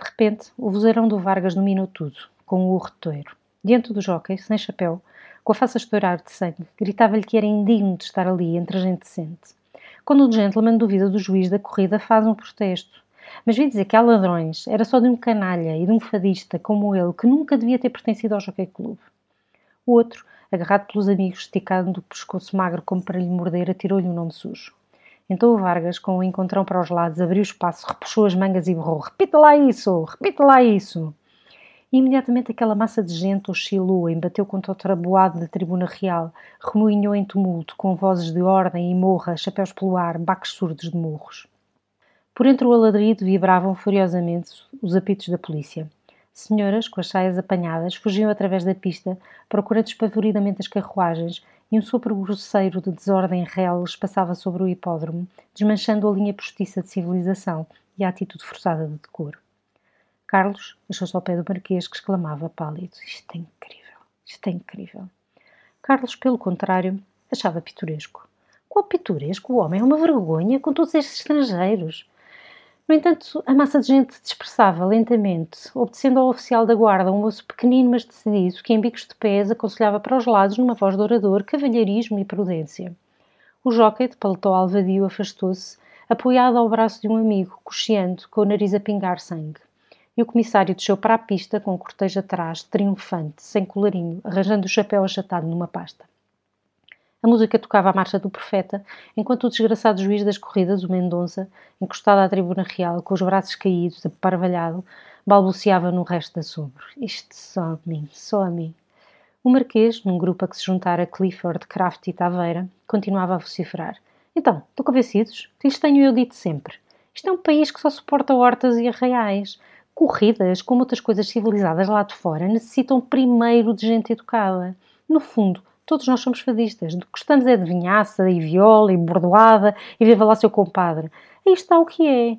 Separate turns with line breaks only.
De repente, o vozeirão do Vargas dominou tudo, com o retoeiro. Diante do jockey, sem chapéu, com a face a estourar de sangue, gritava-lhe que era indigno de estar ali entre a gente decente. Quando o gentleman duvida do juiz da corrida, faz um protesto. Mas vi dizer que há ladrões era só de um canalha e de um fadista como ele, que nunca devia ter pertencido ao Jockey Clube. O outro, agarrado pelos amigos, esticando o pescoço magro como para lhe morder, atirou-lhe um nome sujo. Então o Vargas, com o encontrão para os lados, abriu espaço, repuxou as mangas e berrou: Repita lá isso! Repita lá isso! E imediatamente aquela massa de gente oscilou, embateu contra o traboado da tribuna real, remoinhou em tumulto, com vozes de ordem e morra, chapéus pelo ar, baques surdos de morros. Por entre o aladrido vibravam furiosamente os apitos da polícia. Senhoras, com as saias apanhadas, fugiam através da pista, procurando espavoridamente as carruagens, e um sopro grosseiro de desordem reles passava sobre o hipódromo, desmanchando a linha postiça de civilização e a atitude forçada de decoro. Carlos achou-se ao pé do Marquês, que exclamava pálido: Isto é incrível, isto é incrível. Carlos, pelo contrário, achava pitoresco. Qual pitoresco? O homem é uma vergonha com todos estes estrangeiros. No entanto, a massa de gente dispersava lentamente, obedecendo ao oficial da guarda, um moço pequenino mas decidido, que em bicos de pés aconselhava para os lados, numa voz de orador, cavalheirismo e prudência. O jockey, de paletó alvadio, afastou-se, apoiado ao braço de um amigo, cocheando, com o nariz a pingar sangue e o comissário desceu para a pista com o cortejo atrás, triunfante, sem colarinho, arranjando o chapéu achatado numa pasta. A música tocava a marcha do profeta, enquanto o desgraçado juiz das corridas, o Mendonça, encostado à tribuna real, com os braços caídos, aparvalhado, balbuciava no resto da sombra. Isto só a mim, só a mim. O Marquês, num grupo a que se juntara Clifford, Kraft e Taveira, continuava a vociferar. Então, estão convencidos? Isto tenho eu dito sempre. Isto é um país que só suporta hortas e arraiais corridas, como outras coisas civilizadas lá de fora, necessitam primeiro de gente educada. No fundo, todos nós somos fadistas. Gostamos é de vinhaça e viola e bordoada e viva lá seu compadre. Aí está o que é.